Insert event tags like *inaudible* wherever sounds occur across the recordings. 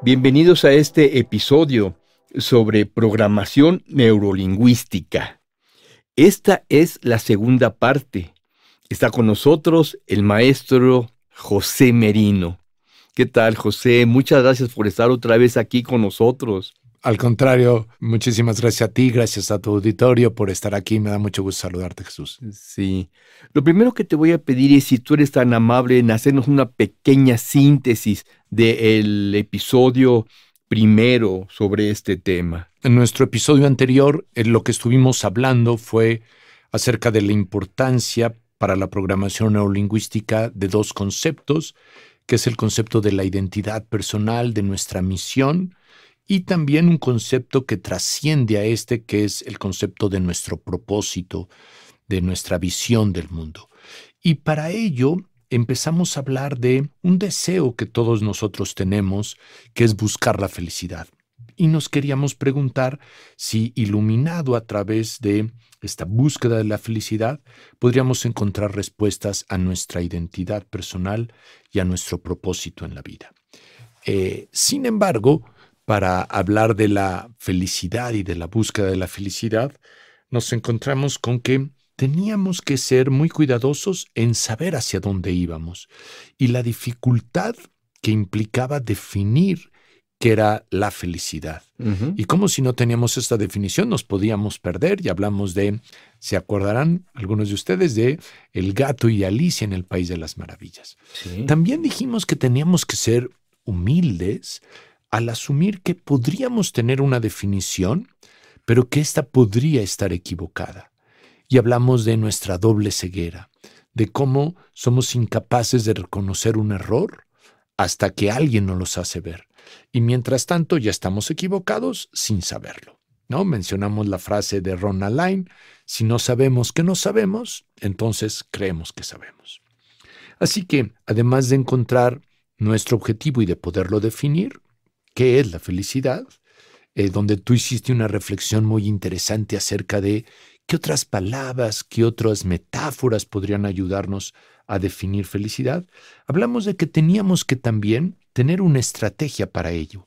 Bienvenidos a este episodio sobre programación neurolingüística. Esta es la segunda parte. Está con nosotros el maestro José Merino. ¿Qué tal, José? Muchas gracias por estar otra vez aquí con nosotros. Al contrario, muchísimas gracias a ti, gracias a tu auditorio por estar aquí. Me da mucho gusto saludarte, Jesús. Sí. Lo primero que te voy a pedir es si tú eres tan amable en hacernos una pequeña síntesis del episodio primero sobre este tema. En nuestro episodio anterior, en lo que estuvimos hablando fue acerca de la importancia para la programación neurolingüística de dos conceptos, que es el concepto de la identidad personal, de nuestra misión, y también un concepto que trasciende a este, que es el concepto de nuestro propósito, de nuestra visión del mundo. Y para ello empezamos a hablar de un deseo que todos nosotros tenemos, que es buscar la felicidad. Y nos queríamos preguntar si, iluminado a través de esta búsqueda de la felicidad, podríamos encontrar respuestas a nuestra identidad personal y a nuestro propósito en la vida. Eh, sin embargo, para hablar de la felicidad y de la búsqueda de la felicidad, nos encontramos con que teníamos que ser muy cuidadosos en saber hacia dónde íbamos y la dificultad que implicaba definir qué era la felicidad. Y como si no teníamos esta definición nos podíamos perder y hablamos de, se acordarán algunos de ustedes, de El gato y Alicia en el País de las Maravillas. También dijimos que teníamos que ser humildes al asumir que podríamos tener una definición, pero que ésta podría estar equivocada. Y hablamos de nuestra doble ceguera, de cómo somos incapaces de reconocer un error hasta que alguien nos los hace ver. Y mientras tanto ya estamos equivocados sin saberlo. ¿no? Mencionamos la frase de Ron Line, si no sabemos que no sabemos, entonces creemos que sabemos. Así que, además de encontrar nuestro objetivo y de poderlo definir, qué es la felicidad, eh, donde tú hiciste una reflexión muy interesante acerca de qué otras palabras, qué otras metáforas podrían ayudarnos a definir felicidad. Hablamos de que teníamos que también tener una estrategia para ello.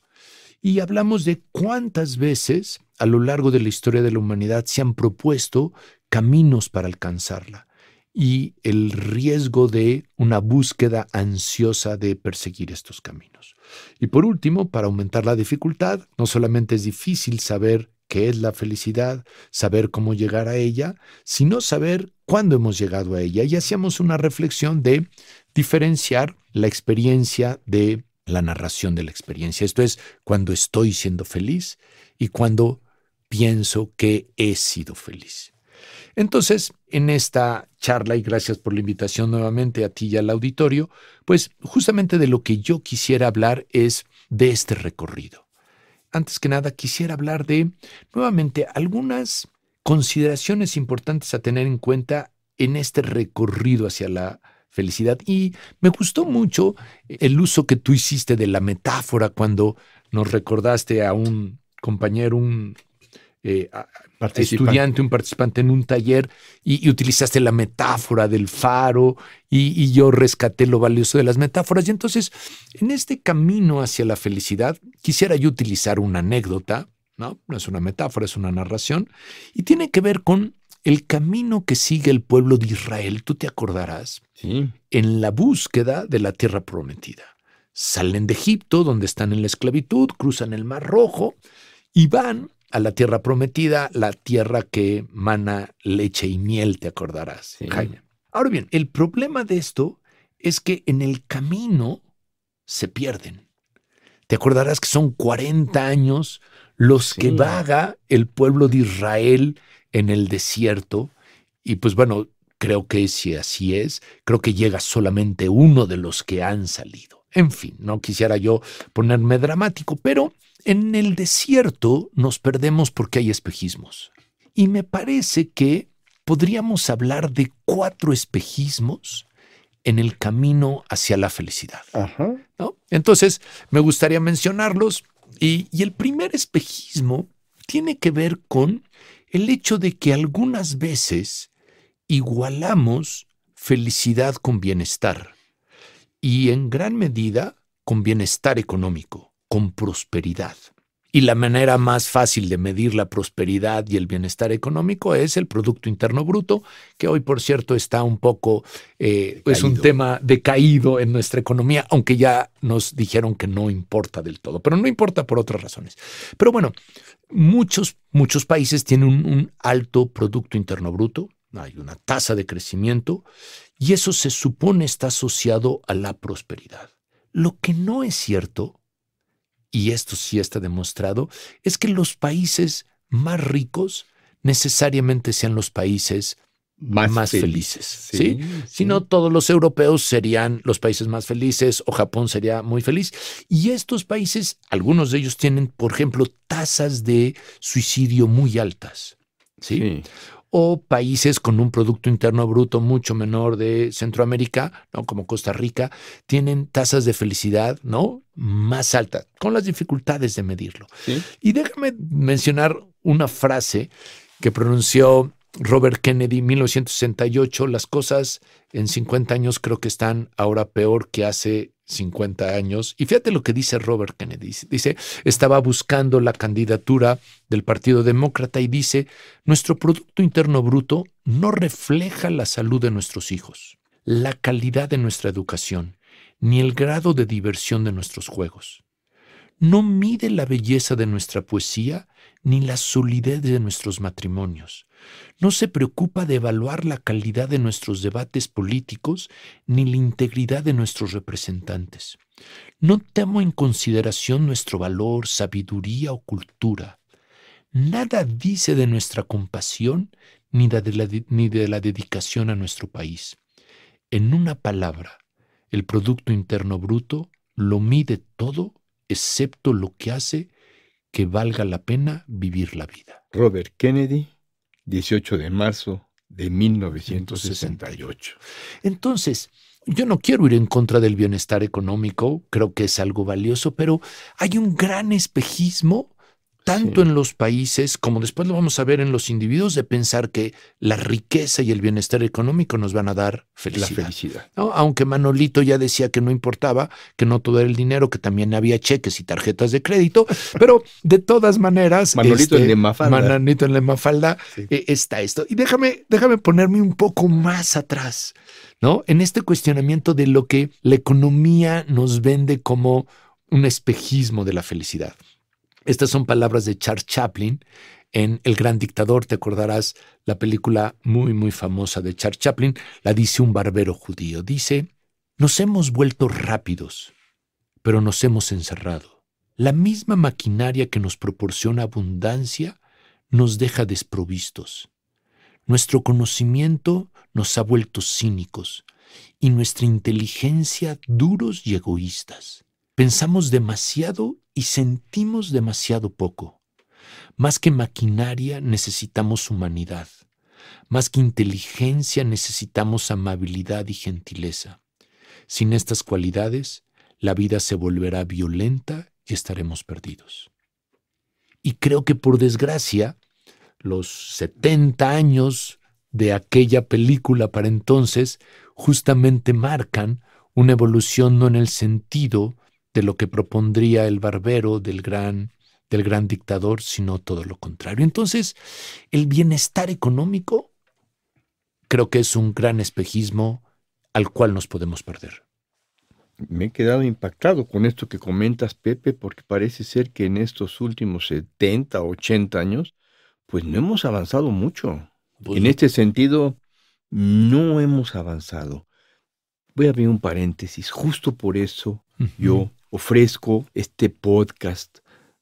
Y hablamos de cuántas veces a lo largo de la historia de la humanidad se han propuesto caminos para alcanzarla y el riesgo de una búsqueda ansiosa de perseguir estos caminos. Y por último, para aumentar la dificultad, no solamente es difícil saber qué es la felicidad, saber cómo llegar a ella, sino saber cuándo hemos llegado a ella. Y hacíamos una reflexión de diferenciar la experiencia de la narración de la experiencia. Esto es cuando estoy siendo feliz y cuando pienso que he sido feliz. Entonces, en esta charla, y gracias por la invitación nuevamente a ti y al auditorio, pues justamente de lo que yo quisiera hablar es de este recorrido. Antes que nada, quisiera hablar de, nuevamente, algunas consideraciones importantes a tener en cuenta en este recorrido hacia la felicidad. Y me gustó mucho el uso que tú hiciste de la metáfora cuando nos recordaste a un compañero, un eh, estudiante, un participante en un taller y, utilizaste la metáfora del faro y, yo rescaté lo valioso de las metáforas. Y entonces, en este camino hacia la felicidad, quisiera yo utilizar una anécdota, ¿no? No es una metáfora, es una narración, y tiene que ver con el camino que sigue el pueblo de Israel, tú te acordarás, en la búsqueda de la tierra prometida. Salen de Egipto, donde están en la esclavitud, cruzan el Mar Rojo y van a la tierra prometida, la tierra que mana leche y miel, te acordarás, Jaime. Ahora bien, el problema de esto es que en el camino se pierden. Te acordarás que son 40 años los que vaga el pueblo de Israel en el desierto. Y pues bueno, creo que si así es, creo que llega solamente uno de los que han salido. En fin, no quisiera yo ponerme dramático, pero en el desierto nos perdemos porque hay espejismos. Y me parece que podríamos hablar de cuatro espejismos en el camino hacia la felicidad. Entonces, me gustaría mencionarlos. Y, y el primer espejismo tiene que ver con el hecho de que algunas veces igualamos felicidad con bienestar y en gran medida con bienestar económico, con prosperidad. Y la manera más fácil de medir la prosperidad y el bienestar económico es el Producto Interno Bruto, que hoy, por cierto, está un poco, eh, es un tema decaído en nuestra economía, aunque ya nos dijeron que no importa del todo, pero no importa por otras razones. Pero bueno, muchos, muchos países tienen un, un alto Producto Interno Bruto, hay una tasa de crecimiento, y eso se supone está asociado a la prosperidad. Lo que no es cierto y esto sí está demostrado, es que los países más ricos necesariamente sean los países más, felices. ¿sí? Si no, todos los europeos serían los países más felices o Japón sería muy feliz. Y estos países, algunos de ellos tienen, por ejemplo, tasas de suicidio muy altas. ¿sí? O países con un Producto Interno Bruto mucho menor de Centroamérica, ¿no? como Costa Rica, tienen tasas de felicidad ¿no? más altas, con las dificultades de medirlo. Y déjame mencionar una frase que pronunció Robert Kennedy en 1968, las cosas en 50 años creo que están ahora peor que hace 50 años. Y fíjate lo que dice Robert Kennedy. Dice, estaba buscando la candidatura del Partido Demócrata y dice, nuestro Producto Interno Bruto no refleja la salud de nuestros hijos, la calidad de nuestra educación, ni el grado de diversión de nuestros juegos. No mide la belleza de nuestra poesía ni la solidez de nuestros matrimonios. No se preocupa de evaluar la calidad de nuestros debates políticos ni la integridad de nuestros representantes. No temo en consideración nuestro valor, sabiduría o cultura. Nada dice de nuestra compasión ni de la, ni de la dedicación a nuestro país. En una palabra, el Producto Interno Bruto lo mide todo excepto lo que hace que valga la pena vivir la vida. Robert Kennedy, 18 de marzo de 1968. Entonces, yo no quiero ir en contra del bienestar económico, creo que es algo valioso, pero hay un gran espejismo tanto en los países como después lo vamos a ver en los individuos, de pensar que la riqueza y el bienestar económico nos van a dar felicidad. La felicidad. Aunque Manolito ya decía que no importaba, que no todo era el dinero, que también había cheques y tarjetas de crédito, *laughs* pero de todas maneras... Manolito en este, Mafalda. Manolito en Mafalda eh, está esto. Y déjame, déjame ponerme un poco más atrás, ¿no? En este cuestionamiento de lo que la economía nos vende como un espejismo de la felicidad. Estas son palabras de Charles Chaplin en El Gran Dictador. Te acordarás la película muy, muy famosa de Charles Chaplin. La dice un barbero judío. Dice, nos hemos vuelto rápidos, pero nos hemos encerrado. La misma maquinaria que nos proporciona abundancia nos deja desprovistos. Nuestro conocimiento nos ha vuelto cínicos y nuestra inteligencia duros y egoístas. Pensamos demasiado y sentimos demasiado poco. Más que maquinaria necesitamos humanidad. Más que inteligencia necesitamos amabilidad y gentileza. Sin estas cualidades, la vida se volverá violenta y estaremos perdidos. Y creo que por desgracia, los 70 años de aquella película para entonces justamente marcan una evolución no en el sentido de lo que propondría el barbero del gran, del gran dictador, sino todo lo contrario. Entonces, el bienestar económico creo que es un gran espejismo al cual nos podemos perder. Me he quedado impactado con esto que comentas, Pepe, porque parece ser que en estos últimos 70, 80 años, pues no hemos avanzado mucho. Pues en este sentido, no hemos avanzado. Voy a abrir un paréntesis. Justo por eso yo ofrezco este podcast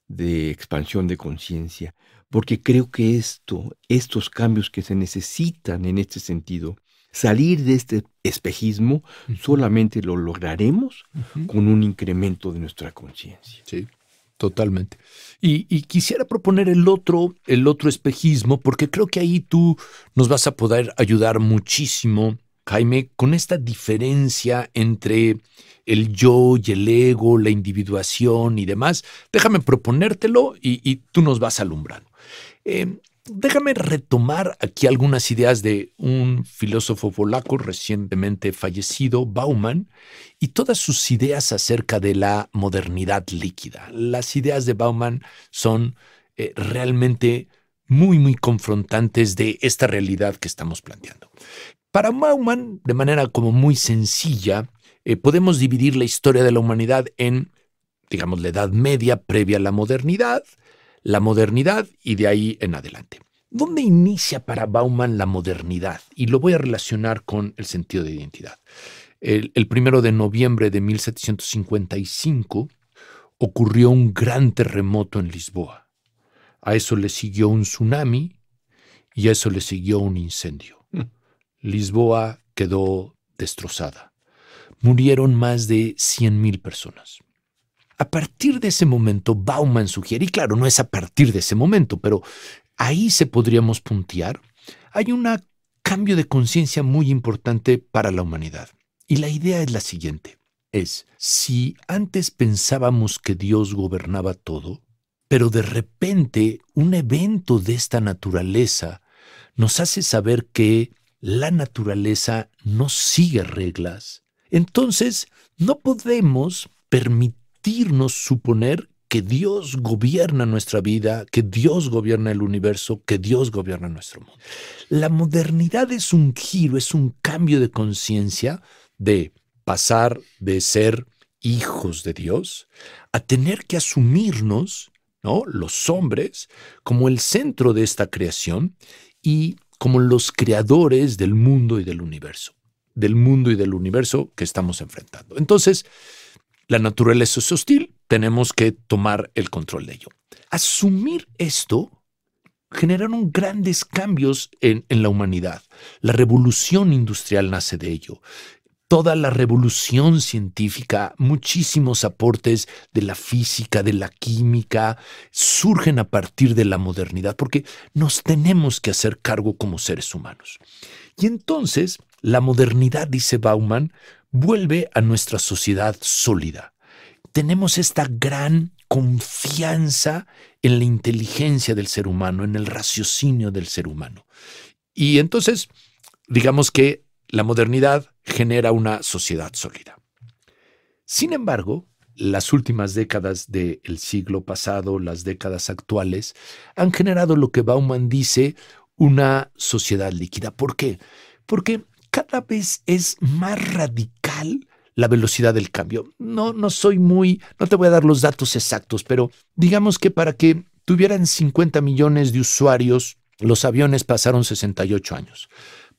de expansión de conciencia, porque creo que esto, estos cambios que se necesitan en este sentido, Salir de este espejismo solamente lo lograremos con un incremento de nuestra conciencia. Sí, totalmente. Y, quisiera proponer el otro, el otro espejismo, porque creo que ahí tú nos vas a poder ayudar muchísimo, Jaime, con esta diferencia entre el yo y el ego, la individuación y demás. Déjame proponértelo y, tú nos vas alumbrando. Eh, déjame retomar aquí algunas ideas de un filósofo polaco recientemente fallecido, Bauman, y todas sus ideas acerca de la modernidad líquida. Las ideas de Bauman son eh, realmente muy, muy confrontantes de esta realidad que estamos planteando. Para Bauman, de manera como muy sencilla, eh, podemos dividir la historia de la humanidad en, digamos, la Edad Media previa a la modernidad, la modernidad y de ahí en adelante. ¿Dónde inicia para Bauman la modernidad? Y lo voy a relacionar con el sentido de identidad. El, primero de noviembre de 1755 ocurrió un gran terremoto en Lisboa. A eso le siguió un tsunami y a eso le siguió un incendio. Lisboa quedó destrozada. Murieron más de 100.000 personas. A partir de ese momento, Bauman sugiere, y claro, no es a partir de ese momento, pero ahí se podríamos puntear, hay un cambio de conciencia muy importante para la humanidad. Y la idea es la siguiente, es, si antes pensábamos que Dios gobernaba todo, pero de repente un evento de esta naturaleza nos hace saber que la naturaleza no sigue reglas, entonces no podemos permitir suponer que Dios gobierna nuestra vida, que Dios gobierna el universo, que Dios gobierna nuestro mundo. La modernidad es un giro, es un cambio de conciencia de pasar de ser hijos de Dios a tener que asumirnos, ¿no? Los hombres como el centro de esta creación y como los creadores del mundo y del universo, del mundo y del universo que estamos enfrentando. Entonces, la naturaleza es hostil, tenemos que tomar el control de ello. Asumir esto generaron grandes cambios en, la humanidad. La revolución industrial nace de ello toda la revolución científica, muchísimos aportes de la física, de la química, surgen a partir de la modernidad, porque nos tenemos que hacer cargo como seres humanos. Y entonces, la modernidad, dice Bauman, vuelve a nuestra sociedad sólida. Tenemos esta gran confianza en la inteligencia del ser humano, en el raciocinio del ser humano. Y entonces, digamos que la modernidad genera una sociedad sólida. Sin embargo, las últimas décadas del siglo pasado, las décadas actuales, han generado lo que Bauman dice una sociedad líquida. ¿Por qué? Porque cada vez es más radical la velocidad del cambio. No, no soy muy, no te voy a dar los datos exactos, pero digamos que para que tuvieran 50 millones de usuarios, los aviones pasaron 68 años.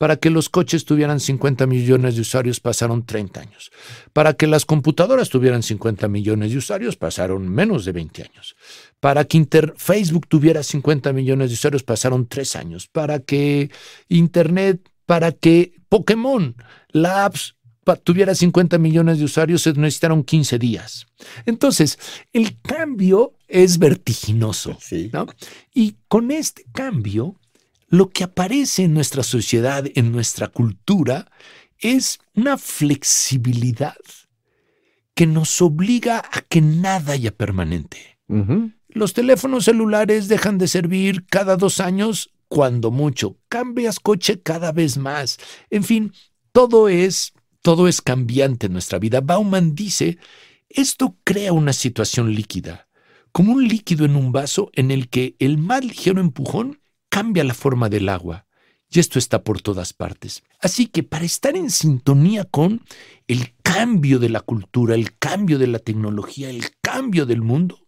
Para que los coches tuvieran 50 millones de usuarios pasaron 30 años. Para que las computadoras tuvieran 50 millones de usuarios pasaron menos de 20 años. Para que Facebook tuviera 50 millones de usuarios pasaron 3 años. Para que Internet para que Pokémon, la apps, tuviera 50 millones de usuarios, se necesitaron 15 días. Entonces, el cambio es vertiginoso. Y con este cambio, lo que aparece en nuestra sociedad, en nuestra cultura, es una flexibilidad que nos obliga a que nada haya permanente. Los teléfonos celulares dejan de servir cada dos años cuando mucho. Cambias coche cada vez más. En fin, todo es, todo es cambiante en nuestra vida. Bauman dice, esto crea una situación líquida, como un líquido en un vaso en el que el más ligero empujón cambia la forma del agua. Y esto está por todas partes. Así que para estar en sintonía con el cambio de la cultura, el cambio de la tecnología, el cambio del mundo,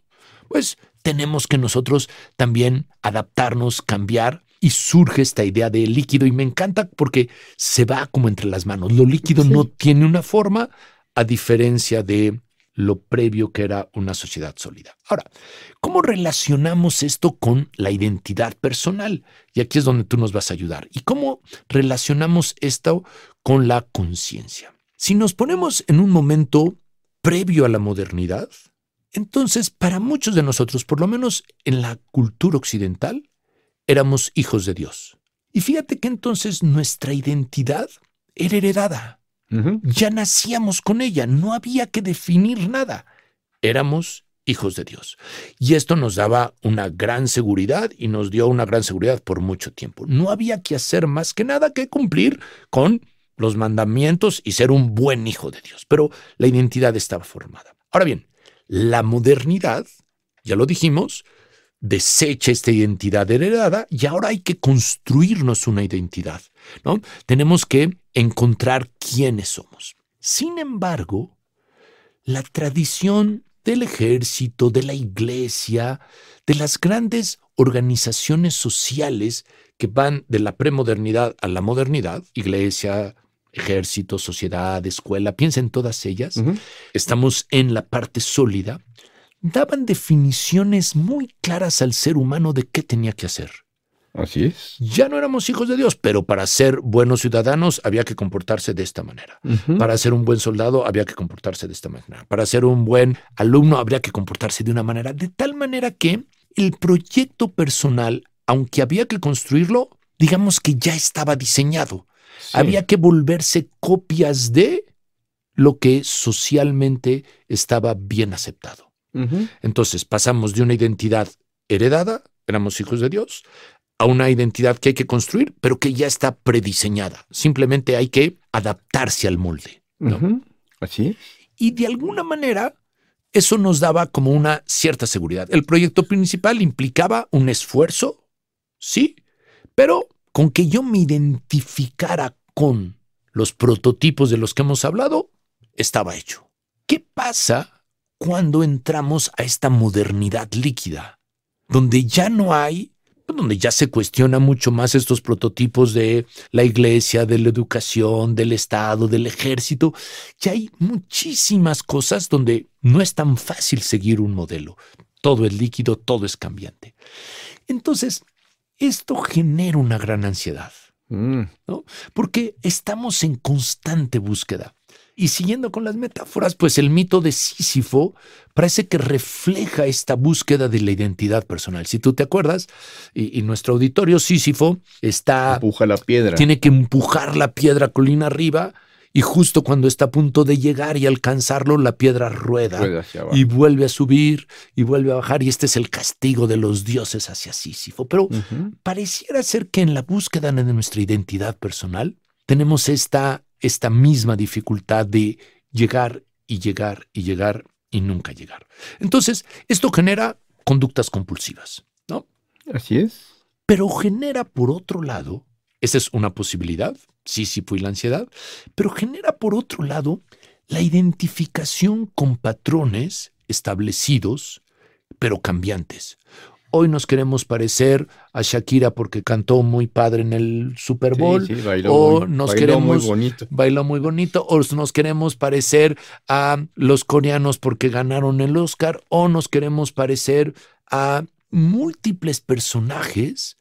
pues tenemos que nosotros también adaptarnos, cambiar y surge esta idea de líquido y me encanta porque se va como entre las manos. Lo líquido no tiene una forma a diferencia de lo previo que era una sociedad sólida. Ahora, ¿cómo relacionamos esto con la identidad personal? Y aquí es donde tú nos vas a ayudar. ¿Y cómo relacionamos esto con la conciencia? Si nos ponemos en un momento previo a la modernidad, entonces para muchos de nosotros, por lo menos en la cultura occidental, éramos hijos de Dios. Y fíjate que entonces nuestra identidad era heredada. Ya nacíamos con ella, no había que definir nada. Éramos hijos de Dios. Y esto nos daba una gran seguridad y nos dio una gran seguridad por mucho tiempo. No había que hacer más que nada que cumplir con los mandamientos y ser un buen hijo de Dios. Pero la identidad estaba formada. Ahora bien, la modernidad, ya lo dijimos, desecha esta identidad heredada y ahora hay que construirnos una identidad. ¿no? Tenemos que encontrar quiénes somos. Sin embargo, la tradición del ejército, de la iglesia, de las grandes organizaciones sociales que van de la premodernidad a la modernidad, iglesia, ejército, sociedad, escuela, piensa en todas ellas, estamos en la parte sólida, daban definiciones muy claras al ser humano de qué tenía que hacer. Así es. Ya no éramos hijos de Dios, pero para ser buenos ciudadanos había que comportarse de esta manera. Para ser un buen soldado había que comportarse de esta manera. Para ser un buen alumno habría que comportarse de una manera, de tal manera que el proyecto personal, aunque había que construirlo, digamos que ya estaba diseñado. Había que volverse copias de lo que socialmente estaba bien aceptado. Entonces pasamos de una identidad heredada, éramos hijos de Dios, a una identidad que hay que construir, pero que ya está prediseñada. Simplemente hay que adaptarse al molde. Así Y de alguna manera, eso nos daba como una cierta seguridad. El proyecto principal implicaba un esfuerzo, sí, pero con que yo me identificara con los prototipos de los que hemos hablado, estaba hecho. ¿Qué pasa cuando entramos a esta modernidad líquida, donde ya no hay donde ya se cuestiona mucho más estos prototipos de la iglesia, de la educación, del Estado, del ejército. Ya hay muchísimas cosas donde no es tan fácil seguir un modelo. Todo es líquido, todo es cambiante. Entonces, esto genera una gran ansiedad, mm. ¿no? Porque estamos en constante búsqueda. Y siguiendo con las metáforas, pues el mito de Sísifo parece que refleja esta búsqueda de la identidad personal. Si tú te acuerdas, y, nuestro auditorio Sísifo está... Empuja la piedra. Tiene que empujar la piedra colina arriba y justo cuando está a punto de llegar y alcanzarlo, la piedra rueda, y vuelve a subir y vuelve a bajar. Y este es el castigo de los dioses hacia Sísifo. Pero pareciera ser que en la búsqueda de nuestra identidad personal tenemos esta esta misma dificultad de llegar y llegar y llegar y nunca llegar. Entonces, esto genera conductas compulsivas, ¿no? Así es. Pero genera, por otro lado, esa es una posibilidad, sí, sí fue la ansiedad, pero genera, por otro lado, la identificación con patrones establecidos, pero cambiantes. Hoy nos queremos parecer a Shakira porque cantó muy padre en el Super Bowl. Sí, bailó o nos queremos, muy bonito. Bailó muy bonito. O nos queremos parecer a los coreanos porque ganaron el Oscar. O nos queremos parecer a múltiples personajes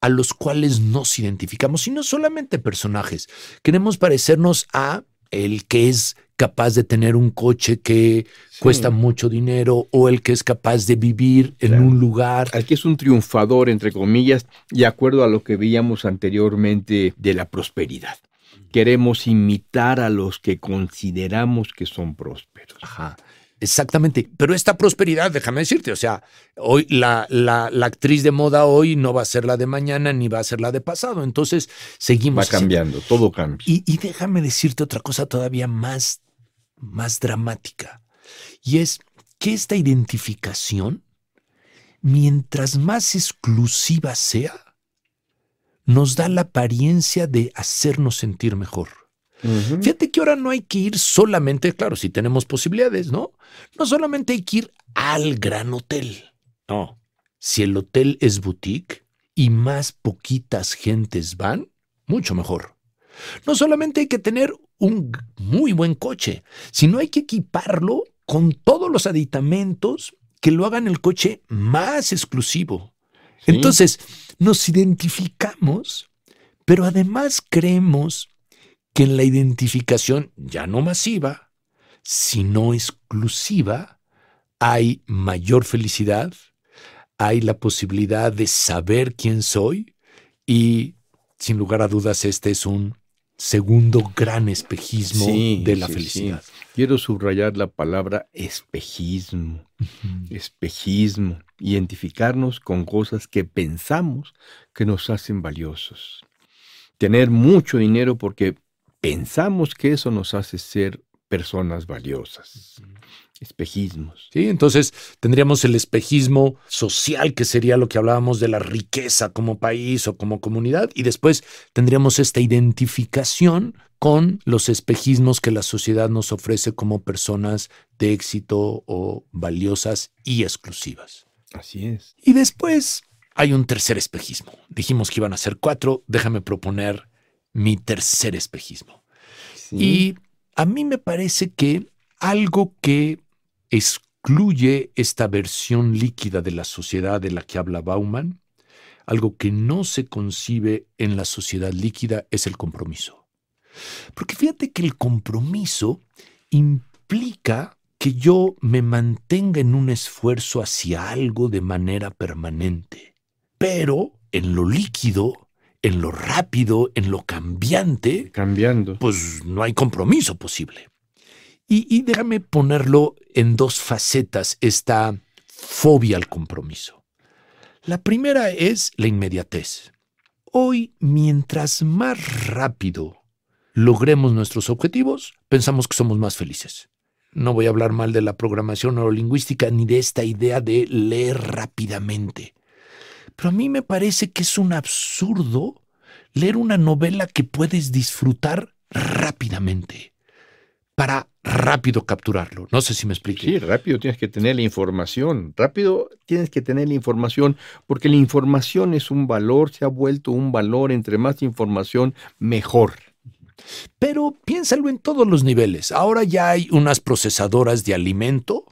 a los cuales nos identificamos. Y no solamente personajes. Queremos parecernos a el que es capaz de tener un coche que cuesta mucho dinero o el que es capaz de vivir en un lugar. Al que es un triunfador, entre comillas, de acuerdo a lo que veíamos anteriormente de la prosperidad. Queremos imitar a los que consideramos que son prósperos. Ajá. Exactamente, pero esta prosperidad, déjame decirte, o sea, hoy la, la, actriz de moda hoy no va a ser la de mañana ni va a ser la de pasado, entonces seguimos. Va cambiando, todo cambia. Y, y, déjame decirte otra cosa todavía más, más dramática, y es que esta identificación, mientras más exclusiva sea, nos da la apariencia de hacernos sentir mejor. Fíjate que ahora no hay que ir solamente, claro, si tenemos posibilidades, ¿no? No solamente hay que ir al gran hotel. No. Si el hotel es boutique y más poquitas gentes van, mucho mejor. No solamente hay que tener un muy buen coche, sino hay que equiparlo con todos los aditamentos que lo hagan el coche más exclusivo. Entonces, nos identificamos, pero además creemos que en la identificación ya no masiva, sino exclusiva, hay mayor felicidad, hay la posibilidad de saber quién soy y, sin lugar a dudas, este es un segundo gran espejismo de la felicidad. Quiero subrayar la palabra espejismo. Espejismo. Identificarnos con cosas que pensamos que nos hacen valiosos. Tener mucho dinero porque pensamos que eso nos hace ser personas valiosas espejismos. Sí, entonces tendríamos el espejismo social, que sería lo que hablábamos de la riqueza como país o como comunidad, y después tendríamos esta identificación con los espejismos que la sociedad nos ofrece como personas de éxito o valiosas y exclusivas. Así es. Y después hay un tercer espejismo. Dijimos que iban a ser cuatro, déjame proponer mi tercer espejismo. Y a mí me parece que algo que excluye esta versión líquida de la sociedad de la que habla Bauman, algo que no se concibe en la sociedad líquida es el compromiso. Porque fíjate que el compromiso implica que yo me mantenga en un esfuerzo hacia algo de manera permanente. Pero en lo líquido, en lo rápido, en lo cambiante, cambiando, pues no hay compromiso posible. Y, déjame ponerlo en dos facetas, esta fobia al compromiso. La primera es la inmediatez. Hoy, mientras más rápido logremos nuestros objetivos, pensamos que somos más felices. No voy a hablar mal de la programación neurolingüística ni de esta idea de leer rápidamente. Pero a mí me parece que es un absurdo leer una novela que puedes disfrutar rápidamente para rápido capturarlo. No sé si me explico. Sí, rápido tienes que tener la información. Rápido tienes que tener la información porque la información es un valor, se ha vuelto un valor. Entre más información, mejor. Pero piénsalo en todos los niveles. Ahora ya hay unas procesadoras de alimento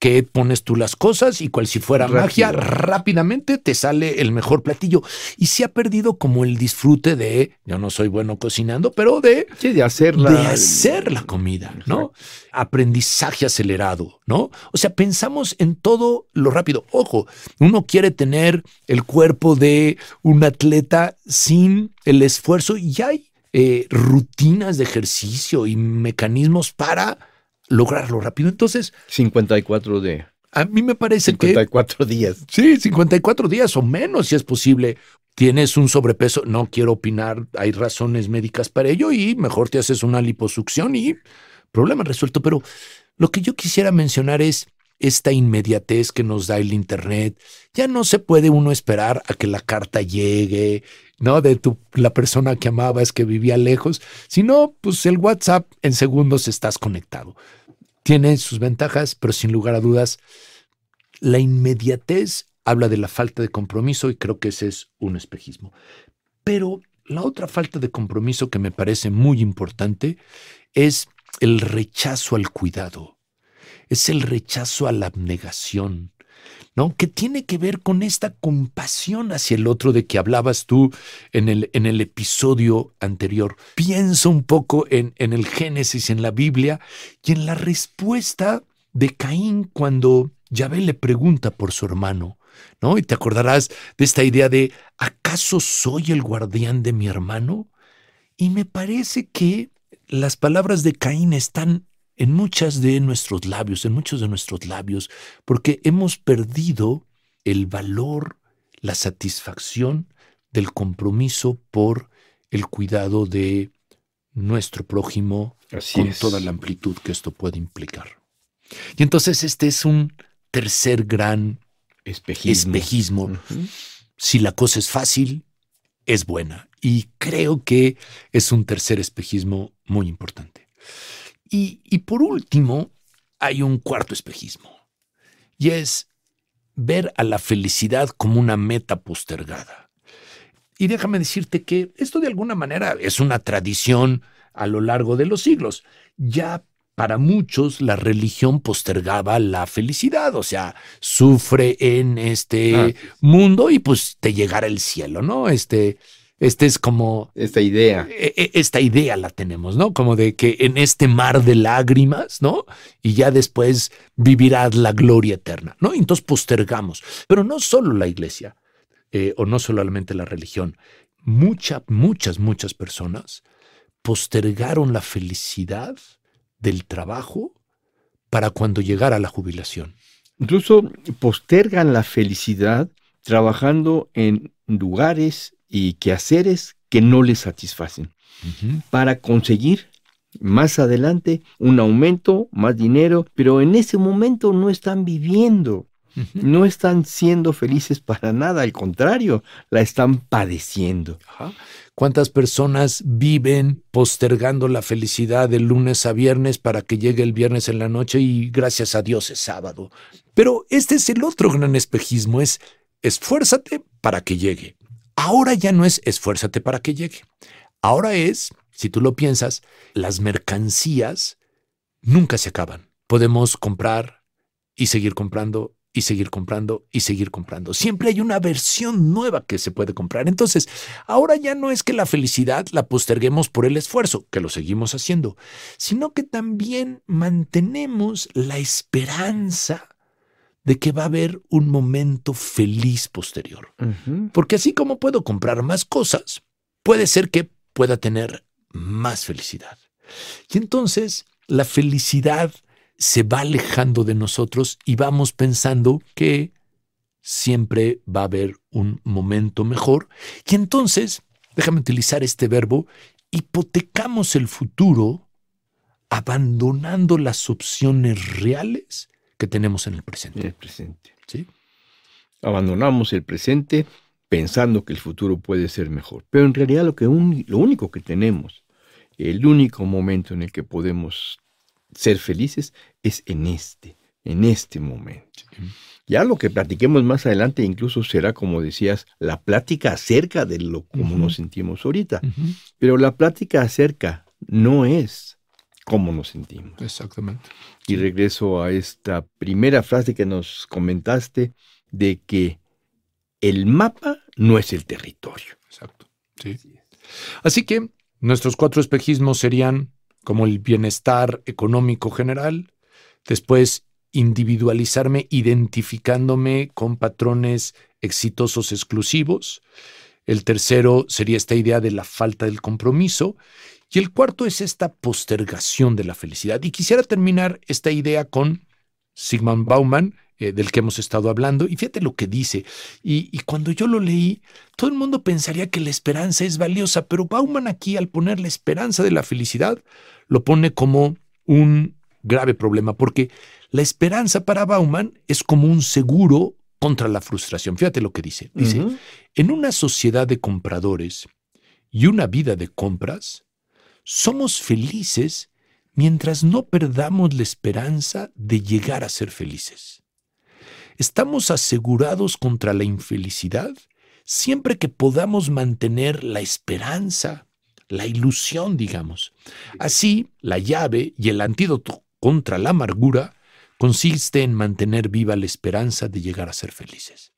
que pones tú las cosas y cual si fuera magia, rápidamente te sale el mejor platillo. Y se ha perdido como el disfrute de, yo no soy bueno cocinando, pero de, de, hacer, la, de hacer la comida, ¿no? Aprendizaje acelerado, ¿no? O sea, pensamos en todo lo rápido. Ojo, uno quiere tener el cuerpo de un atleta sin el esfuerzo y hay eh, rutinas de ejercicio y mecanismos para lograrlo rápido. Entonces... 54 de... A mí me parece que... 54 días. Sí, 54 días o menos si es posible. Tienes un sobrepeso, no quiero opinar, hay razones médicas para ello y mejor te haces una liposucción y problema resuelto. Pero lo que yo quisiera mencionar es esta inmediatez que nos da el Internet. Ya no se puede uno esperar a que la carta llegue, ¿no? De tu, la persona que amabas que vivía lejos, sino pues el WhatsApp en segundos estás conectado tiene sus ventajas, pero sin lugar a dudas, la inmediatez habla de la falta de compromiso y creo que ese es un espejismo. Pero la otra falta de compromiso que me parece muy importante es el rechazo al cuidado, es el rechazo a la abnegación, Que tiene que ver con esta compasión hacia el otro de que hablabas tú en el, en el episodio anterior. Pienso un poco en, en el Génesis, en la Biblia, y en la respuesta de Caín cuando Yahvé le pregunta por su hermano. ¿No? Y te acordarás de esta idea de ¿acaso soy el guardián de mi hermano? Y me parece que las palabras de Caín están en muchas de nuestros labios, en muchos de nuestros labios, porque hemos perdido el valor, la satisfacción del compromiso por el cuidado de nuestro prójimo con toda la amplitud que esto puede implicar. Y entonces este es un tercer gran espejismo. Si la cosa es fácil, es buena. Y creo que es un tercer espejismo muy importante. Y, por último, hay un cuarto espejismo, y es ver a la felicidad como una meta postergada. Y déjame decirte que esto de alguna manera es una tradición a lo largo de los siglos. Ya para muchos la religión postergaba la felicidad, o sea, sufre en este Ah. mundo y pues te llegará el cielo, ¿no? Este, este es como Esta idea. e- e- esta idea la tenemos, ¿no? Como de que en este mar de lágrimas, ¿no? Y ya después vivirás la gloria eterna, ¿no? Entonces postergamos. Pero no solo la iglesia, eh, o no solamente la religión, muchas, muchas, muchas personas postergaron la felicidad del trabajo para cuando llegara la jubilación. Incluso postergan la felicidad trabajando en lugares y quehaceres que no les satisfacen para conseguir más adelante un aumento, más dinero, pero en ese momento no están viviendo, no están siendo felices para nada, al contrario, la están padeciendo. Ajá. ¿Cuántas personas viven postergando la felicidad de lunes a viernes para que llegue el viernes en la noche y gracias a Dios es sábado? Pero este es el otro gran espejismo, es esfuérzate para que llegue. Ahora ya no es esfuérzate para que llegue. Ahora es, si tú lo piensas, las mercancías nunca se acaban. Podemos comprar y seguir comprando y seguir comprando y seguir comprando. Siempre hay una versión nueva que se puede comprar. Entonces, ahora ya no es que la felicidad la posterguemos por el esfuerzo, que lo seguimos haciendo, sino que también mantenemos la esperanza de que va a haber un momento feliz posterior. Porque así como puedo comprar más cosas, puede ser que pueda tener más felicidad. Y entonces la felicidad se va alejando de nosotros y vamos pensando que siempre va a haber un momento mejor. Y entonces, déjame utilizar este verbo, hipotecamos el futuro abandonando las opciones reales que tenemos en el En presente. el presente. ¿sí? Abandonamos el presente pensando que el futuro puede ser mejor. Pero en realidad lo, que un- lo único que tenemos, el único momento en el que podemos ser felices es en este, en este momento. Ya lo que platiquemos más adelante incluso será, como decías, la plática acerca de lo como nos sentimos ahorita. Pero la plática acerca no es cómo nos sentimos. Exactamente. Y regreso a esta primera frase que nos comentaste de que el mapa no es el territorio. Exacto. Sí. Así que nuestros cuatro espejismos serían como el bienestar económico general, después individualizarme identificándome con patrones exitosos exclusivos, el tercero sería esta idea de la falta del compromiso y el cuarto es esta postergación de la felicidad. Y quisiera terminar esta idea con Sigmund Bauman, eh, del que hemos estado hablando, y fíjate lo que dice. Y, y cuando yo lo leí, todo el mundo pensaría que la esperanza es valiosa, pero Bauman aquí al poner la esperanza de la felicidad lo pone como un grave problema, porque la esperanza para Bauman es como un seguro contra la frustración. Fíjate lo que dice. Dice, en una sociedad de compradores y una vida de compras, somos felices mientras no perdamos la esperanza de llegar a ser felices. Estamos asegurados contra la infelicidad siempre que podamos mantener la esperanza, la ilusión, digamos. Así, la llave y el antídoto contra la amargura consiste en mantener viva la esperanza de llegar a ser felices.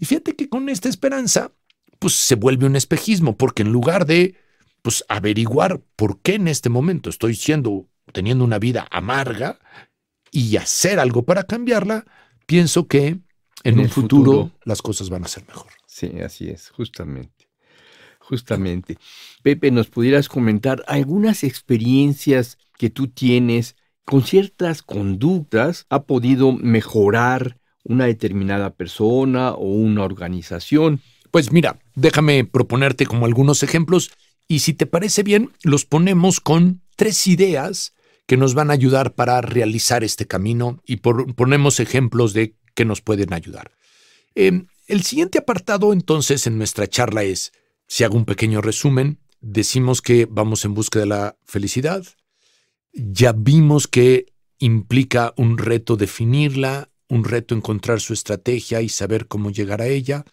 Y fíjate que con esta esperanza, pues se vuelve un espejismo, porque en lugar de pues averiguar por qué en este momento estoy siendo, teniendo una vida amarga y hacer algo para cambiarla, pienso que en, En un futuro, futuro. las cosas van a ser mejor. Sí, así es, justamente. Justamente. Pepe, ¿nos pudieras comentar algunas experiencias que tú tienes con ciertas conductas? ¿Ha podido mejorar una determinada persona o una organización? Pues mira, déjame proponerte como algunos ejemplos y si te parece bien, los ponemos con tres ideas que nos van a ayudar para realizar este camino y ponemos ejemplos de que nos pueden ayudar. Eh, el siguiente apartado entonces en nuestra charla es, si hago un pequeño resumen, decimos que vamos en busca de la felicidad, ya vimos que implica un reto definirla, un reto encontrar su estrategia y saber cómo llegar a ella,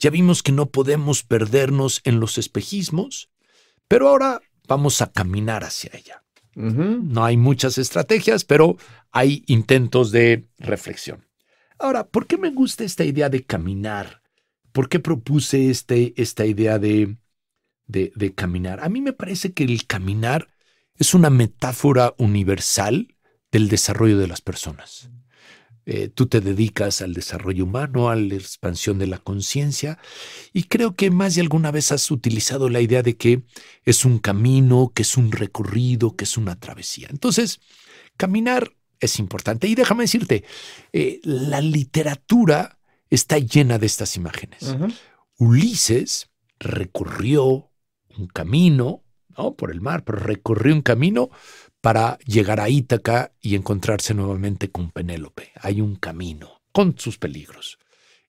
ya vimos que no podemos perdernos en los espejismos, pero ahora vamos a caminar hacia ella. No hay muchas estrategias, pero hay intentos de reflexión. Ahora, ¿por qué me gusta esta idea de caminar? ¿Por qué propuse este, esta idea de, de caminar? A mí me parece que el caminar es una metáfora universal del desarrollo de las personas. Eh, tú te dedicas al desarrollo humano, a la expansión de la conciencia, y creo que más de alguna vez has utilizado la idea de que es un camino, que es un recorrido, que es una travesía. Entonces, caminar es importante. Y déjame decirte, eh, la literatura está llena de estas imágenes. Ulises recorrió un camino, ¿no? Por el mar, pero recorrió un camino para llegar a Ítaca y encontrarse nuevamente con Penélope. Hay un camino con sus peligros.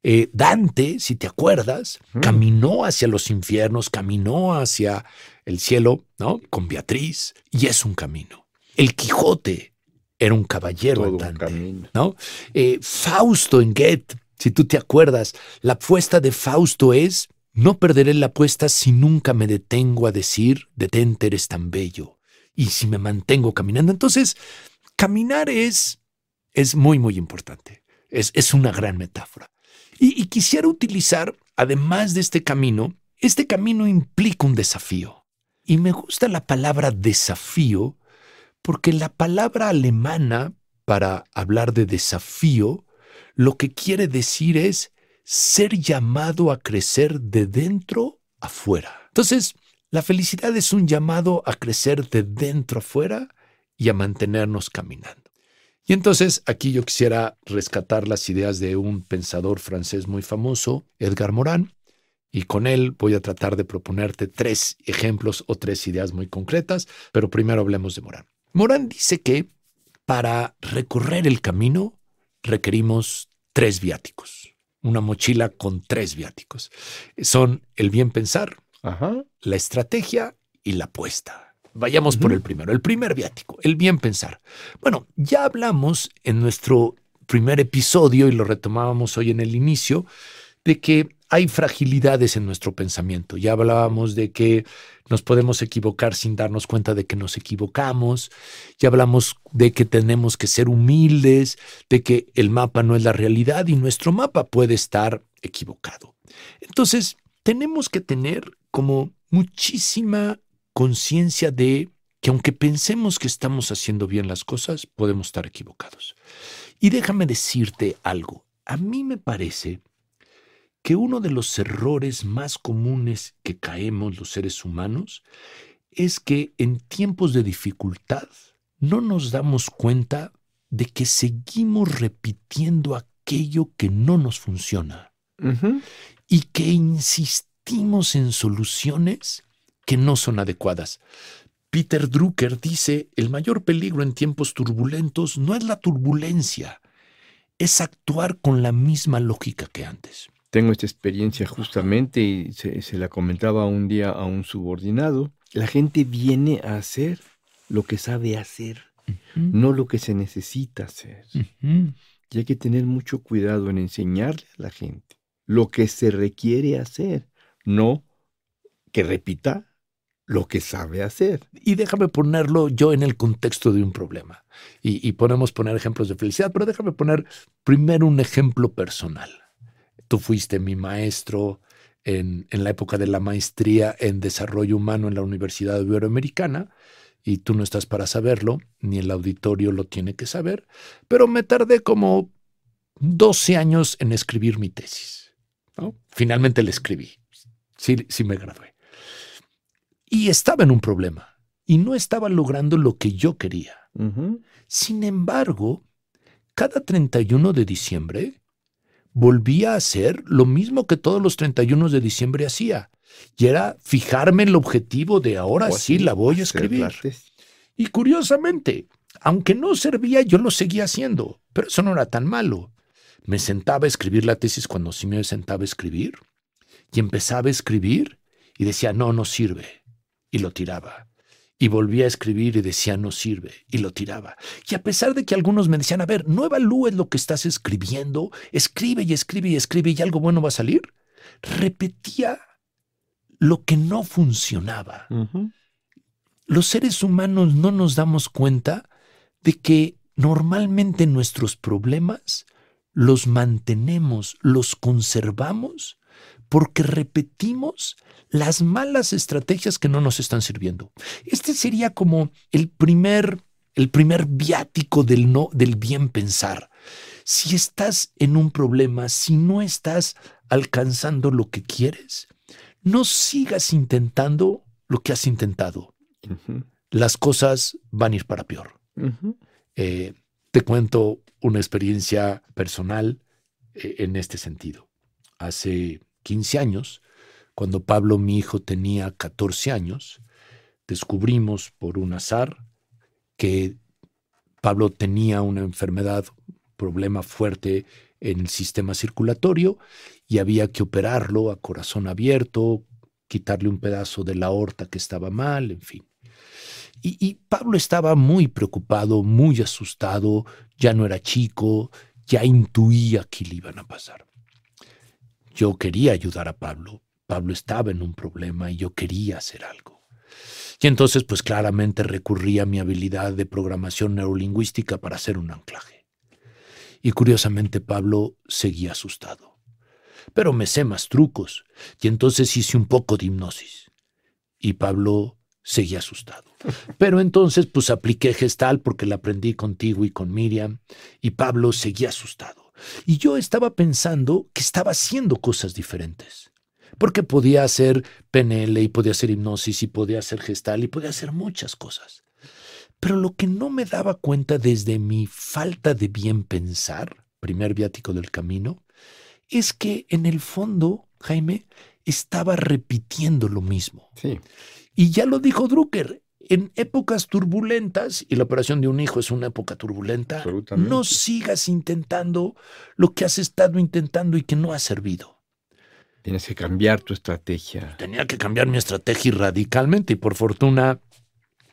Eh, Dante, si te acuerdas, mm. caminó hacia los infiernos, caminó hacia el cielo, ¿no? Con Beatriz, y es un camino. El Quijote era un caballero andante, ¿no? Eh, Fausto en Goethe, si tú te acuerdas, la apuesta de Fausto es no perderé la apuesta si nunca me detengo a decir detente eres tan bello y si me mantengo caminando. Entonces, caminar es, es muy, muy importante. Es, es una gran metáfora. Y, y quisiera utilizar, además de este camino, este camino implica un desafío. Y me gusta la palabra desafío porque la palabra alemana para hablar de desafío lo que quiere decir es ser llamado a crecer de dentro afuera. Entonces, la felicidad es un llamado a crecer de dentro afuera y a mantenernos caminando. Y entonces aquí yo quisiera rescatar las ideas de un pensador francés muy famoso, Edgar Morin, y con él voy a tratar de proponerte tres ejemplos o tres ideas muy concretas, pero primero hablemos de Morin. Morin dice que para recorrer el camino requerimos tres viáticos, una mochila con tres viáticos. Son el bien pensar, la estrategia y la apuesta. Vayamos por el primero, el primer viático, el bien pensar. Bueno, ya hablamos en nuestro primer episodio y lo retomábamos hoy en el inicio, de que hay fragilidades en nuestro pensamiento. Ya hablábamos de que nos podemos equivocar sin darnos cuenta de que nos equivocamos. Ya hablamos de que tenemos que ser humildes, de que el mapa no es la realidad y nuestro mapa puede estar equivocado. Entonces, tenemos que tener como muchísima conciencia de que aunque pensemos que estamos haciendo bien las cosas, podemos estar equivocados. Y déjame decirte algo. A mí me parece que uno de los errores más comunes que caemos los seres humanos es que en tiempos de dificultad no nos damos cuenta de que seguimos repitiendo aquello que no nos funciona y que insistimos en soluciones que no son adecuadas. Peter Drucker dice, el mayor peligro en tiempos turbulentos no es la turbulencia, es actuar con la misma lógica que antes. Tengo esta experiencia justamente y se, la comentaba un día a un subordinado. La gente viene a hacer lo que sabe hacer, no lo que se necesita hacer. Y hay que tener mucho cuidado en enseñarle a la gente lo que se requiere hacer no que repita lo que sabe hacer. Y déjame ponerlo yo en el contexto de un problema. Y, podemos poner ejemplos de felicidad, pero déjame poner primero un ejemplo personal. Tú fuiste mi maestro en, en, la época de la maestría en desarrollo humano en la Universidad Iberoamericana, y tú no estás para saberlo, ni el auditorio lo tiene que saber, pero me tardé como 12 años en escribir mi tesis. Finalmente la escribí sí, sí me gradué. Y estaba en un problema y no estaba logrando lo que yo quería. Sin embargo, cada 31 de diciembre volvía a hacer lo mismo que todos los 31 de diciembre hacía. Y era fijarme el objetivo de ahora pues sí la voy a escribir. Y curiosamente, aunque no servía, yo lo seguía haciendo. Pero eso no era tan malo. Me sentaba a escribir la tesis cuando sí me sentaba a escribir y empezaba a escribir y decía, no, no sirve, y lo tiraba. Y volvía a escribir y decía, no sirve, y lo tiraba. Y a pesar de que algunos me decían, a ver, no evalúes lo que estás escribiendo, escribe y escribe y escribe y algo bueno va a salir, repetía lo que no funcionaba. los seres humanos no nos damos cuenta de que normalmente nuestros problemas los mantenemos, los conservamos, porque repetimos las malas estrategias que no nos están sirviendo. Este sería como el primer, el primer viático del, no, del bien pensar. Si estás en un problema, si no estás alcanzando lo que quieres, no sigas intentando lo que has intentado. Las cosas van a ir para peor. Eh, te cuento una experiencia personal eh, en este sentido. Hace 15 años, cuando Pablo, mi hijo, tenía 14 años, descubrimos por un azar que Pablo tenía una enfermedad, problema fuerte en el sistema circulatorio y había que operarlo a corazón abierto, quitarle un pedazo de la aorta que estaba mal, en fin. Y, Pablo estaba muy preocupado, muy asustado, ya no era chico, ya intuía que le iban a pasar. Yo quería ayudar a Pablo. Pablo estaba en un problema y yo quería hacer algo. Y entonces, pues claramente recurrí a mi habilidad de programación neurolingüística para hacer un anclaje. Y curiosamente Pablo seguía asustado. Pero me sé más trucos y entonces hice un poco de hipnosis. Y Pablo seguía asustado. Pero entonces pues apliqué gestal porque la aprendí contigo y con Miriam y Pablo seguía asustado. Y yo estaba pensando que estaba haciendo cosas diferentes. Porque podía hacer PNL y podía hacer hipnosis y podía hacer gestal y podía hacer muchas cosas. Pero lo que no me daba cuenta desde mi falta de bien pensar, primer viático del camino, es que en el fondo, Jaime, estaba repitiendo lo mismo. Sí. Y ya lo dijo Drucker, en épocas turbulentas, y la operación de un hijo es una época turbulenta, no sigas intentando lo que has estado intentando y que no ha servido. Tienes que cambiar tu estrategia. Tenía que cambiar mi estrategia radicalmente y por fortuna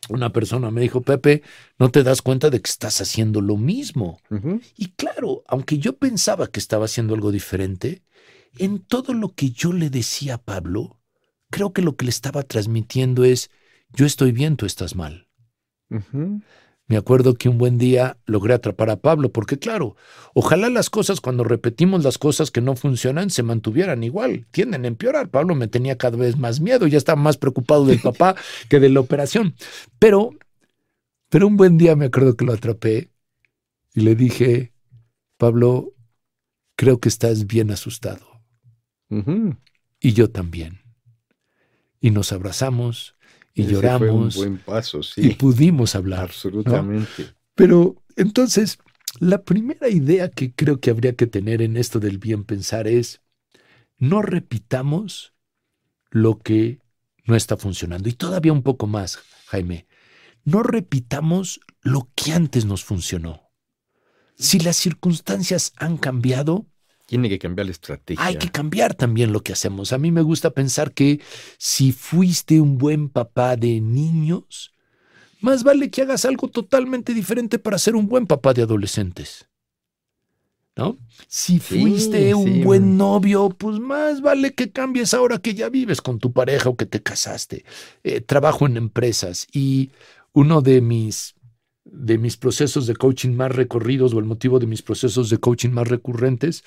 una persona me dijo, Pepe, no te das cuenta de que estás haciendo lo mismo. Y claro, aunque yo pensaba que estaba haciendo algo diferente, en todo lo que yo le decía a Pablo, creo que lo que le estaba transmitiendo es, yo estoy bien, tú estás mal. Me acuerdo que un buen día logré atrapar a Pablo, porque claro, ojalá las cosas cuando repetimos las cosas que no funcionan se mantuvieran igual, tienden a empeorar. Pablo me tenía cada vez más miedo, ya estaba más preocupado del papá *laughs* que de la operación. Pero, pero un buen día me acuerdo que lo atrapé y le dije, Pablo, creo que estás bien asustado. Y yo también y nos abrazamos y lloramos. Fue un buen paso, sí. Y pudimos hablar. Absolutamente. Pero entonces, la primera idea que creo que habría que tener en esto del bien pensar es, no repitamos lo que no está funcionando. Y todavía un poco más, Jaime, no repitamos lo que antes nos funcionó. Si las circunstancias han cambiado, tiene que cambiar la estrategia. Hay que cambiar también lo que hacemos. A mí me gusta pensar que si fuiste un buen papá de niños, más vale que hagas algo totalmente diferente para ser un buen papá de adolescentes. ¿No? Si fuiste un buen novio, pues más vale que cambies ahora que ya vives con tu pareja o que te casaste. Eh, trabajo en empresas y uno de mis de mis procesos de coaching más recorridos o el motivo de mis procesos de coaching más recurrentes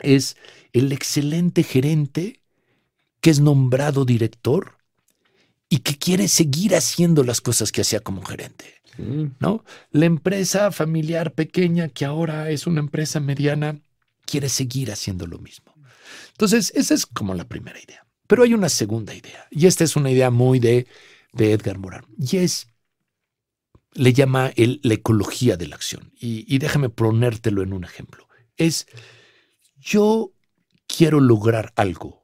es el excelente gerente que es nombrado director y que quiere seguir haciendo las cosas que hacía como gerente. ¿no? La empresa familiar pequeña, que ahora es una empresa mediana, quiere seguir haciendo lo mismo. Entonces, esa es como la primera idea. Pero hay una segunda idea, y esta es una idea muy de, de Edgar Morin, y es, le llama el, la ecología de la acción. Y, y déjame ponértelo en un ejemplo. Es yo quiero lograr algo.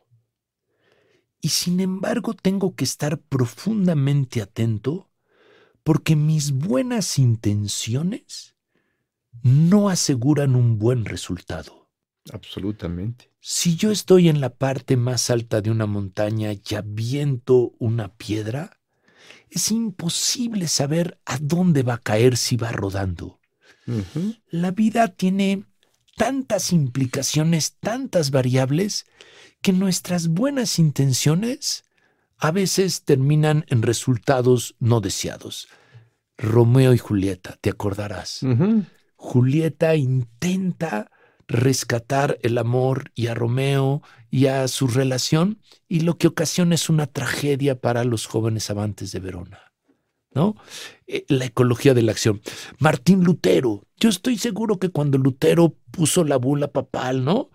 Y sin embargo tengo que estar profundamente atento porque mis buenas intenciones no aseguran un buen resultado. Absolutamente. Si yo estoy en la parte más alta de una montaña y aviento una piedra, es imposible saber a dónde va a caer si va rodando. La vida tiene tantas implicaciones, tantas variables, que nuestras buenas intenciones, a veces terminan en resultados no deseados. Romeo y Julieta, te acordarás. Julieta intenta rescatar el amor y a Romeo y a su relación y lo que ocasiona es una tragedia para los jóvenes amantes de Verona. ¿No? Eh, la ecología de la acción. Martín Lutero, yo estoy seguro que cuando Lutero puso la bula papal, ¿no?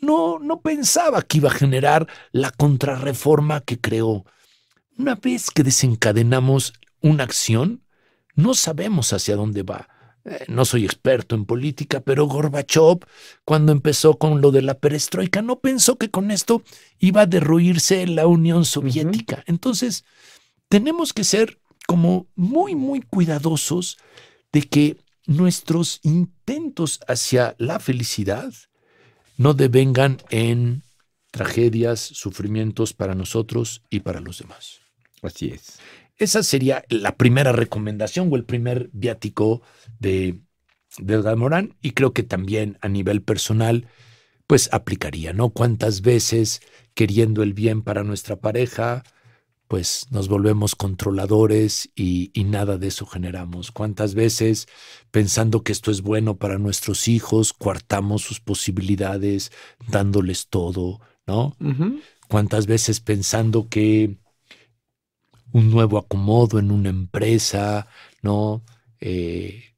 No, no pensaba que iba a generar la contrarreforma que creó. Una vez que desencadenamos una acción, no sabemos hacia dónde va. Eh, no soy experto en política, pero Gorbachev, cuando empezó con lo de la perestroika, no pensó que con esto iba a derruirse la Unión Soviética. Entonces, tenemos que ser como muy, muy cuidadosos de que nuestros intentos hacia la felicidad no devengan en tragedias, sufrimientos para nosotros y para los demás. Así es. Esa sería la primera recomendación o el primer viático de, de Edgar Morán y creo que también a nivel personal pues aplicaría, ¿no? Cuántas veces queriendo el bien para nuestra pareja, pues nos volvemos controladores y, y, nada de eso generamos. ¿Cuántas veces pensando que esto es bueno para nuestros hijos, coartamos sus posibilidades dándoles todo, ¿no? ¿Cuántas veces pensando que un nuevo acomodo en una empresa, ¿no? Eh,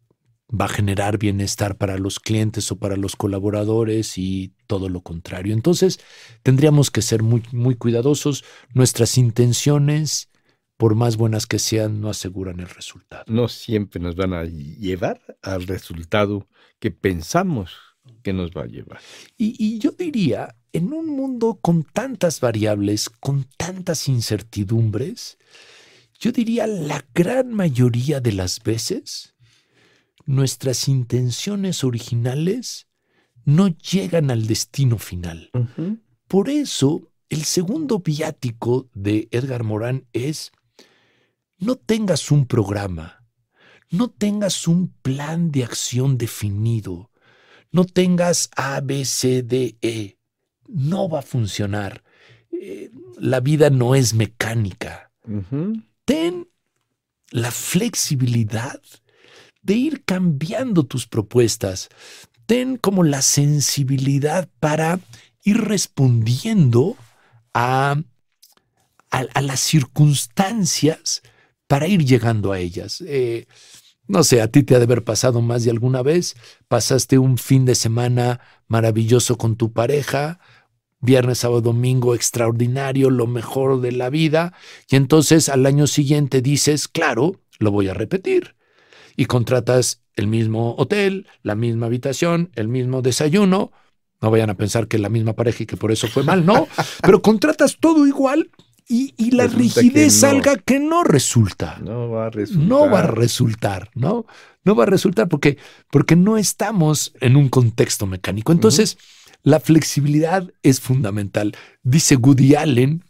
va a generar bienestar para los clientes o para los colaboradores y todo lo contrario. Entonces, tendríamos que ser muy, muy cuidadosos. Nuestras intenciones, por más buenas que sean, no aseguran el resultado. No siempre nos van a llevar al resultado que pensamos que nos va a llevar. Y, y yo diría, en un mundo con tantas variables, con tantas incertidumbres, yo diría la gran mayoría de las veces, nuestras intenciones originales no llegan al destino final. Por eso, el segundo viático de Edgar Morán es, no tengas un programa, no tengas un plan de acción definido, no tengas A, B, C, D, E no va a funcionar. Eh, la vida no es mecánica. Ten la flexibilidad de ir cambiando tus propuestas. Ten como la sensibilidad para ir respondiendo a, a, las circunstancias para ir llegando a ellas. Eh, no sé, a ti te ha de haber pasado más de alguna vez. Pasaste un fin de semana maravilloso con tu pareja, viernes, sábado, domingo extraordinario, lo mejor de la vida, y entonces al año siguiente dices, claro, lo voy a repetir. Y contratas el mismo hotel, la misma habitación, el mismo desayuno. No vayan a pensar que la misma pareja y que por eso fue mal, no. *laughs* Pero contratas todo igual y, la rigidez salga que no resulta. No va a resultar. No va a resultar, ¿no? No va a resultar porque, porque no estamos en un contexto mecánico. Entonces, la flexibilidad es fundamental. Dice Woody Allen,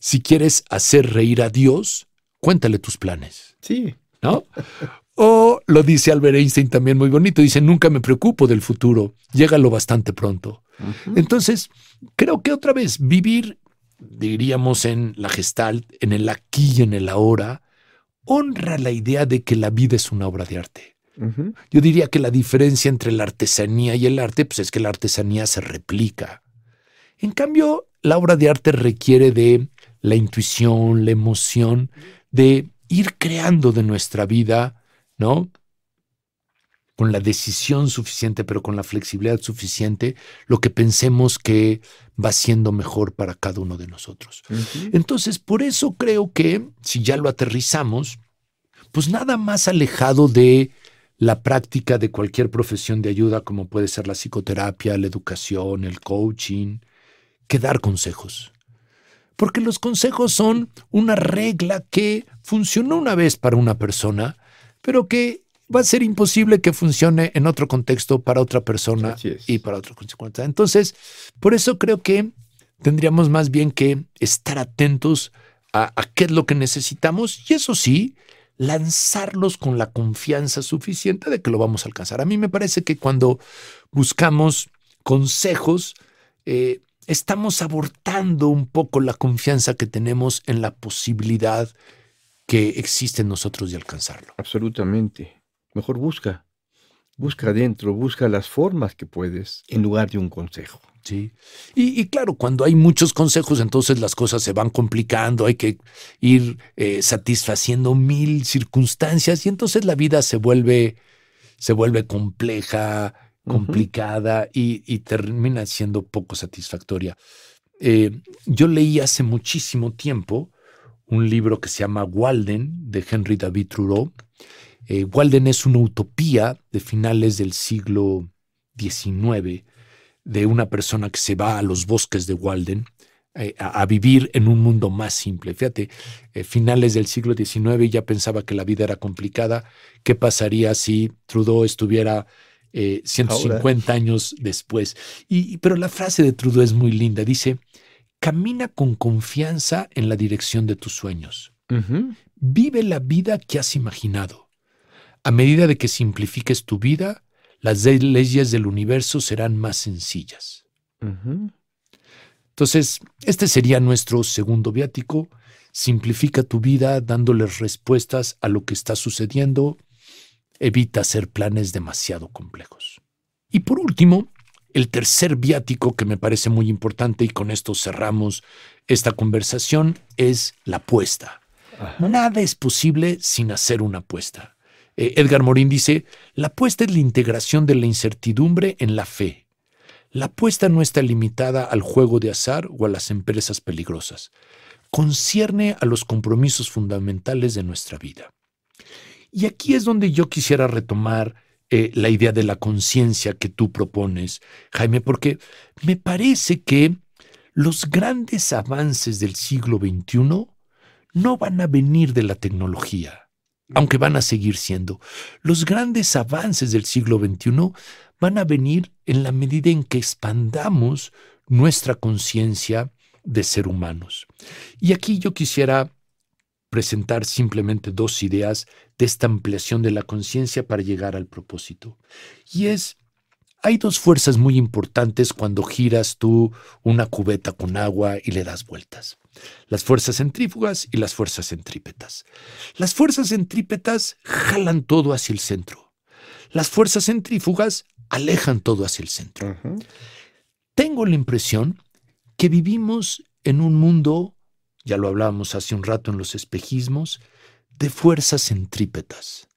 si quieres hacer reír a Dios, cuéntale tus planes. Sí. ¿No? *laughs* O lo dice Albert Einstein también muy bonito, dice, nunca me preocupo del futuro, llégalo bastante pronto. Entonces, creo que otra vez vivir, diríamos en la gestalt, en el aquí y en el ahora, honra la idea de que la vida es una obra de arte. Yo diría que la diferencia entre la artesanía y el arte pues es que la artesanía se replica. En cambio, la obra de arte requiere de la intuición, la emoción, de ir creando de nuestra vida, ¿no? Con la decisión suficiente, pero con la flexibilidad suficiente, lo que pensemos que va siendo mejor para cada uno de nosotros. Entonces, por eso creo que, si ya lo aterrizamos, pues nada más alejado de la práctica de cualquier profesión de ayuda, como puede ser la psicoterapia, la educación, el coaching, que dar consejos. Porque los consejos son una regla que funcionó una vez para una persona, pero que va a ser imposible que funcione en otro contexto para otra persona y para otro contexto. Entonces, por eso creo que tendríamos más bien que estar atentos a, a qué es lo que necesitamos y eso sí, lanzarlos con la confianza suficiente de que lo vamos a alcanzar. A mí me parece que cuando buscamos consejos, eh, estamos abortando un poco la confianza que tenemos en la posibilidad que existe en nosotros de alcanzarlo. Absolutamente. Mejor busca. Busca adentro, busca las formas que puedes en lugar de un consejo. Sí. Y, claro, cuando hay muchos consejos, entonces las cosas se van complicando, hay que ir eh, satisfaciendo mil circunstancias y entonces la vida se vuelve, se vuelve compleja, complicada y, termina siendo poco satisfactoria. Eh, yo leí hace muchísimo tiempo un libro que se llama Walden de Henry David Thoreau. Eh, Walden es una utopía de finales del siglo XIX de una persona que se va a los bosques de Walden eh, a, vivir en un mundo más simple. Fíjate, finales del siglo XIX ya pensaba que la vida era complicada. ¿Qué pasaría si Trudeau estuviera 150 eh, años después. Y, pero la frase de Trudeau es muy linda. Dice, camina con confianza en la dirección de tus sueños. Vive la vida que has imaginado. A medida de que simplifiques tu vida, las leyes del universo serán más sencillas. Entonces, este sería nuestro segundo viático. Simplifica tu vida dándoles respuestas a lo que está sucediendo evita hacer planes demasiado complejos. Y por último, el tercer viático que me parece muy importante y con esto cerramos esta conversación es la apuesta. Nada es posible sin hacer una apuesta. Eh, Edgar Morin dice, la apuesta es la integración de la incertidumbre en la fe. La apuesta no está limitada al juego de azar o a las empresas peligrosas. Concierne a los compromisos fundamentales de nuestra vida. Y aquí es donde yo quisiera retomar eh, la idea de la conciencia que tú propones, Jaime, porque me parece que los grandes avances del siglo XXI no van a venir de la tecnología, aunque van a seguir siendo. Los grandes avances del siglo XXI van a venir en la medida en que expandamos nuestra conciencia de ser humanos. Y aquí yo quisiera presentar simplemente dos ideas de esta ampliación de la conciencia para llegar al propósito. Y es, hay dos fuerzas muy importantes cuando giras tú una cubeta con agua y le das vueltas. Las fuerzas centrífugas y las fuerzas centrípetas. Las fuerzas centrípetas jalan todo hacia el centro. Las fuerzas centrífugas alejan todo hacia el centro. Tengo la impresión que vivimos en un mundo ya lo hablábamos hace un rato en los espejismos, de fuerzas centrípetas.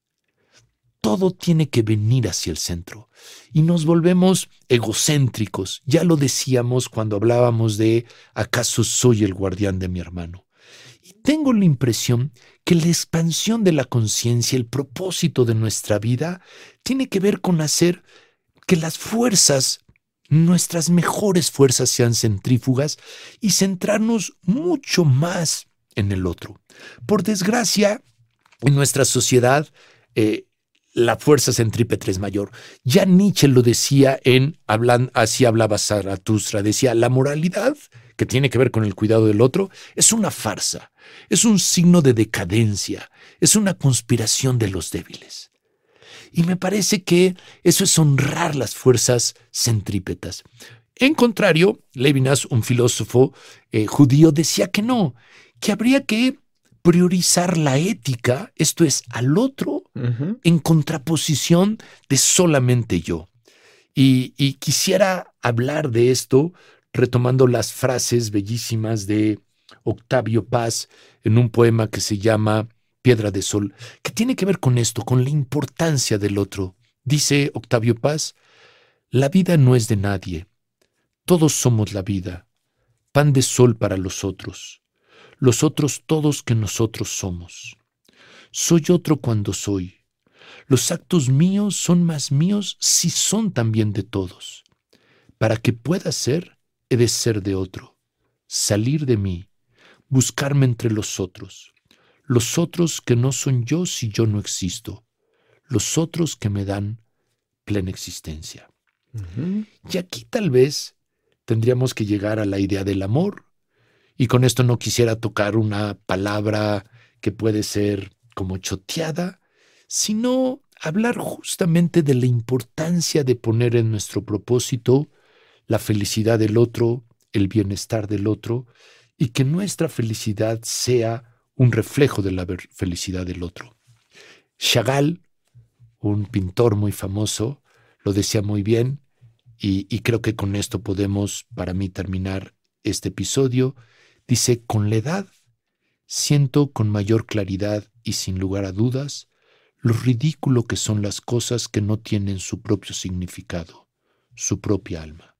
Todo tiene que venir hacia el centro y nos volvemos egocéntricos. Ya lo decíamos cuando hablábamos de ¿acaso soy el guardián de mi hermano? Y tengo la impresión que la expansión de la conciencia, el propósito de nuestra vida, tiene que ver con hacer que las fuerzas nuestras mejores fuerzas sean centrífugas y centrarnos mucho más en el otro. Por desgracia, en nuestra sociedad, eh, la fuerza centrípeta es mayor. Ya Nietzsche lo decía en, hablan, así hablaba Zaratustra, decía, la moralidad, que tiene que ver con el cuidado del otro, es una farsa, es un signo de decadencia, es una conspiración de los débiles. Y me parece que eso es honrar las fuerzas centrípetas. En contrario, Levinas, un filósofo eh, judío, decía que no, que habría que priorizar la ética, esto es, al otro, en contraposición de solamente yo. Y, y, quisiera hablar de esto retomando las frases bellísimas de Octavio Paz en un poema que se llama Piedra de Sol, que tiene que ver con esto, con la importancia del otro. Dice Octavio Paz, la vida no es de nadie, todos somos la vida, pan de sol para los otros, los otros todos que nosotros somos. Soy otro cuando soy. Los actos míos son más míos si son también de todos. Para que pueda ser, he de ser de otro, salir de mí, buscarme entre los otros los otros que no son yo si yo no existo, los otros que me dan plena existencia. Y aquí tal vez tendríamos que llegar a la idea del amor, y con esto no quisiera tocar una palabra que puede ser como choteada, sino hablar justamente de la importancia de poner en nuestro propósito la felicidad del otro el bienestar del otro y que nuestra felicidad sea un reflejo de la felicidad del otro. Chagall, un pintor muy famoso, lo decía muy bien y, y creo que con esto podemos, para mí, terminar este episodio. Dice, con la edad siento con mayor claridad y sin lugar a dudas lo ridículo que son las cosas que no tienen su propio significado, su propia alma,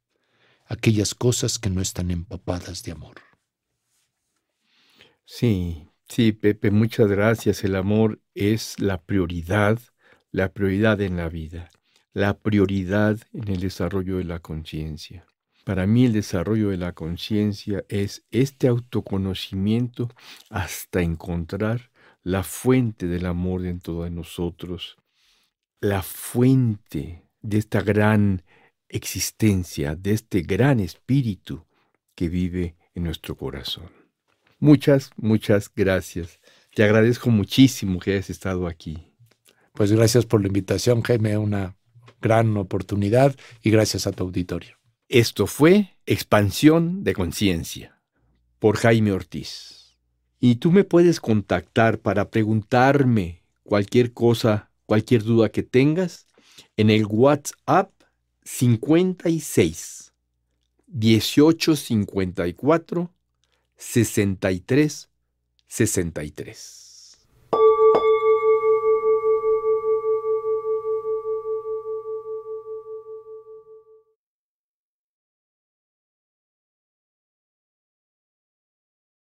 aquellas cosas que no están empapadas de amor. Sí, sí, Pepe, muchas gracias. El amor es la prioridad, la prioridad en la vida, la prioridad en el desarrollo de la conciencia. Para mí el desarrollo de la conciencia es este autoconocimiento hasta encontrar la fuente del amor dentro de nosotros, la fuente de esta gran existencia, de este gran espíritu que vive en nuestro corazón. Muchas, muchas gracias. Te agradezco muchísimo que hayas estado aquí. Pues gracias por la invitación, Jaime, una gran oportunidad y gracias a tu auditorio. Esto fue Expansión de Conciencia por Jaime Ortiz. Y tú me puedes contactar para preguntarme cualquier cosa, cualquier duda que tengas en el WhatsApp 56 1854 63 63.